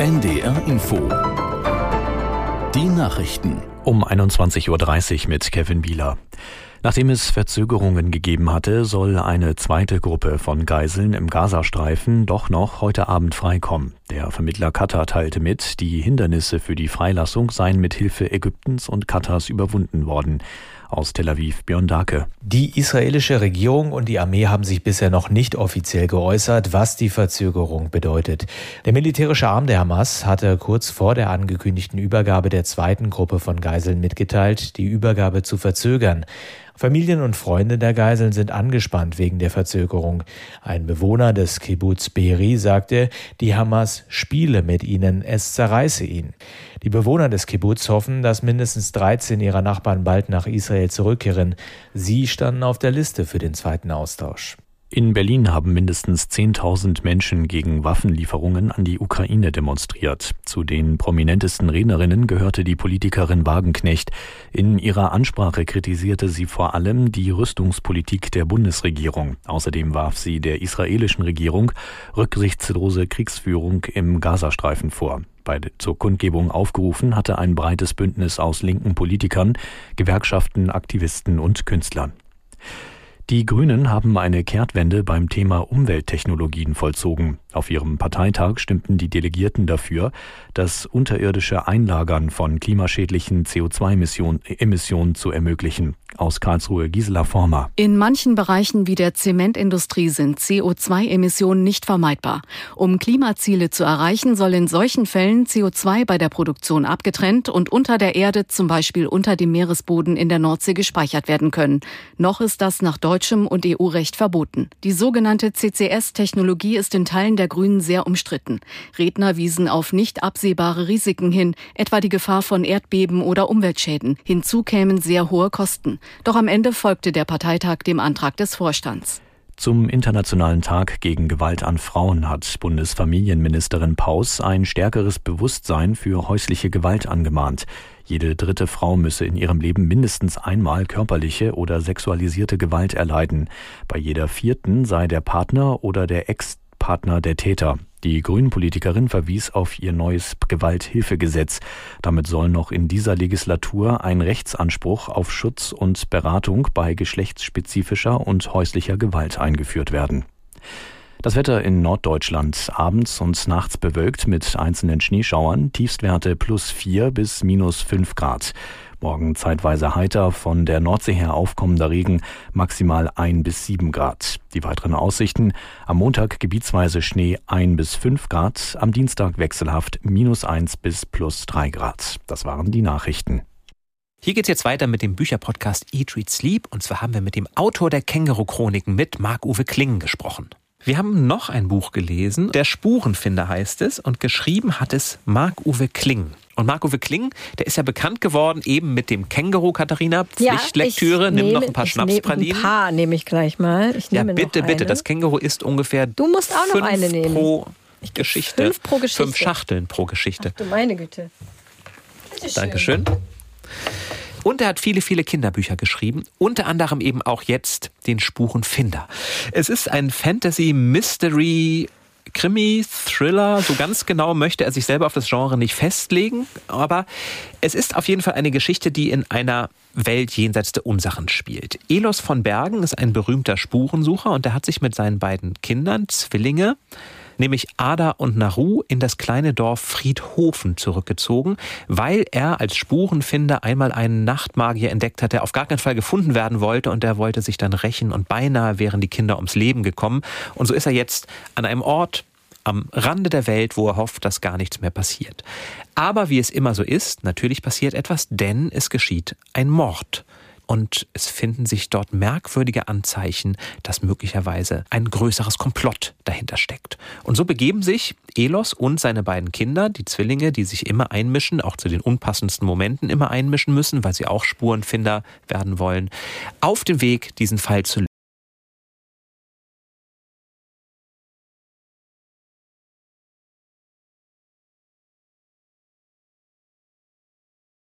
NDR Info. Die Nachrichten. Um 21.30 Uhr mit Kevin Bieler. Nachdem es Verzögerungen gegeben hatte, soll eine zweite Gruppe von Geiseln im Gazastreifen doch noch heute Abend freikommen. Der Vermittler Katar teilte mit, die Hindernisse für die Freilassung seien mit Hilfe Ägyptens und Katars überwunden worden. Aus Tel Aviv Björn Dake. Die israelische Regierung und die Armee haben sich bisher noch nicht offiziell geäußert, was die Verzögerung bedeutet. Der militärische Arm der Hamas hatte kurz vor der angekündigten Übergabe der zweiten Gruppe von Geiseln mitgeteilt, die Übergabe zu verzögern. Familien und Freunde der Geiseln sind angespannt wegen der Verzögerung. Ein Bewohner des Kibbutz Be'eri sagte, die Hamas spiele mit ihnen, es zerreiße ihn. Die Bewohner des Kibbutz hoffen, dass mindestens 13 ihrer Nachbarn bald nach Israel zurückkehren. Sie standen auf der Liste für den zweiten Austausch. In Berlin haben mindestens 10.000 Menschen gegen Waffenlieferungen an die Ukraine demonstriert. Zu den prominentesten Rednerinnen gehörte die Politikerin Wagenknecht. In ihrer Ansprache kritisierte sie vor allem die Rüstungspolitik der Bundesregierung. Außerdem warf sie der israelischen Regierung rücksichtslose Kriegsführung im Gazastreifen vor. Bei, zur Kundgebung aufgerufen hatte ein breites Bündnis aus linken Politikern, Gewerkschaften, Aktivisten und Künstlern. Die Grünen haben eine Kehrtwende beim Thema Umwelttechnologien vollzogen. Auf ihrem Parteitag stimmten die Delegierten dafür, das unterirdische Einlagern von klimaschädlichen CO2-Emissionen zu ermöglichen. Aus Karlsruhe Gisela Former. In manchen Bereichen wie der Zementindustrie sind CO2-Emissionen nicht vermeidbar. Um Klimaziele zu erreichen, soll in solchen Fällen CO2 bei der Produktion abgetrennt und unter der Erde, zum Beispiel unter dem Meeresboden in der Nordsee, gespeichert werden können. Noch ist das nach deutschem und EU-Recht verboten. Die sogenannte CCS-Technologie ist in Teilen der Grünen sehr umstritten. Redner wiesen auf nicht absehbare Risiken hin, etwa die Gefahr von Erdbeben oder Umweltschäden. Hinzu kämen sehr hohe Kosten. Doch am Ende folgte der Parteitag dem Antrag des Vorstands. Zum Internationalen Tag gegen Gewalt an Frauen hat Bundesfamilienministerin Paus ein stärkeres Bewusstsein für häusliche Gewalt angemahnt. Jede dritte Frau müsse in ihrem Leben mindestens einmal körperliche oder sexualisierte Gewalt erleiden. Bei jeder vierten sei der Partner oder der Ex-Partner der Täter. Die Grünen-Politikerin verwies auf ihr neues Gewalthilfegesetz. Damit soll noch in dieser Legislatur ein Rechtsanspruch auf Schutz und Beratung bei geschlechtsspezifischer und häuslicher Gewalt eingeführt werden. Das Wetter in Norddeutschland abends und nachts bewölkt mit einzelnen Schneeschauern, Tiefstwerte plus 4 bis minus 5 Grad. Morgen zeitweise heiter, von der Nordsee her aufkommender Regen, maximal 1 bis 7 Grad. Die weiteren Aussichten, am Montag gebietsweise Schnee 1 bis 5 Grad, am Dienstag wechselhaft minus 1 bis plus 3 Grad. Das waren die Nachrichten. Hier geht's jetzt weiter mit dem Bücherpodcast Eat, Read, Sleep. Und zwar haben wir mit dem Autor der Känguru-Chroniken mit Marc-Uwe Klingen gesprochen. Wir haben noch ein Buch gelesen, Der Spurenfinder heißt es, und geschrieben hat es Marc-Uwe Kling. Und Marco Kling, der ist ja bekannt geworden eben mit dem Känguru, Katharina. Pflichtlektüre. Ja, Nimm nehme, noch ein paar Schnapspralinen. Ein paar nehme ich gleich mal. Ich ja, bitte, bitte. Das Känguru ist ungefähr Du musst auch noch eine nehmen. pro Geschichte. Fünf pro Geschichte. Fünf Schachteln pro Geschichte. Ach du meine Güte. Bitteschön. Dankeschön. Und er hat viele, viele Kinderbücher geschrieben, unter anderem eben auch jetzt den Spurenfinder. Es ist ein Fantasy-Mystery- Krimi, Thriller, so ganz genau möchte er sich selber auf das Genre nicht festlegen, aber es ist auf jeden Fall eine Geschichte, die in einer Welt jenseits der Ursachen spielt. Elos von Bergen ist ein berühmter Spurensucher und er hat sich mit seinen beiden Kindern, Zwillinge, nämlich Ada und Naru, in das kleine Dorf Friedhofen zurückgezogen, weil er als Spurenfinder einmal einen Nachtmagier entdeckt hat, der auf gar keinen Fall gefunden werden wollte und der wollte sich dann rächen und beinahe wären die Kinder ums Leben gekommen. Und so ist er jetzt an einem Ort, am Rande der Welt, wo er hofft, dass gar nichts mehr passiert. Aber wie es immer so ist, natürlich passiert etwas, denn es geschieht ein Mord und es finden sich dort merkwürdige Anzeichen, dass möglicherweise ein größeres Komplott dahinter steckt. Und so begeben sich Elos und seine beiden Kinder, die Zwillinge, die sich immer einmischen, auch zu den unpassendsten Momenten immer einmischen müssen, weil sie auch Spurenfinder werden wollen, auf den Weg, diesen Fall zu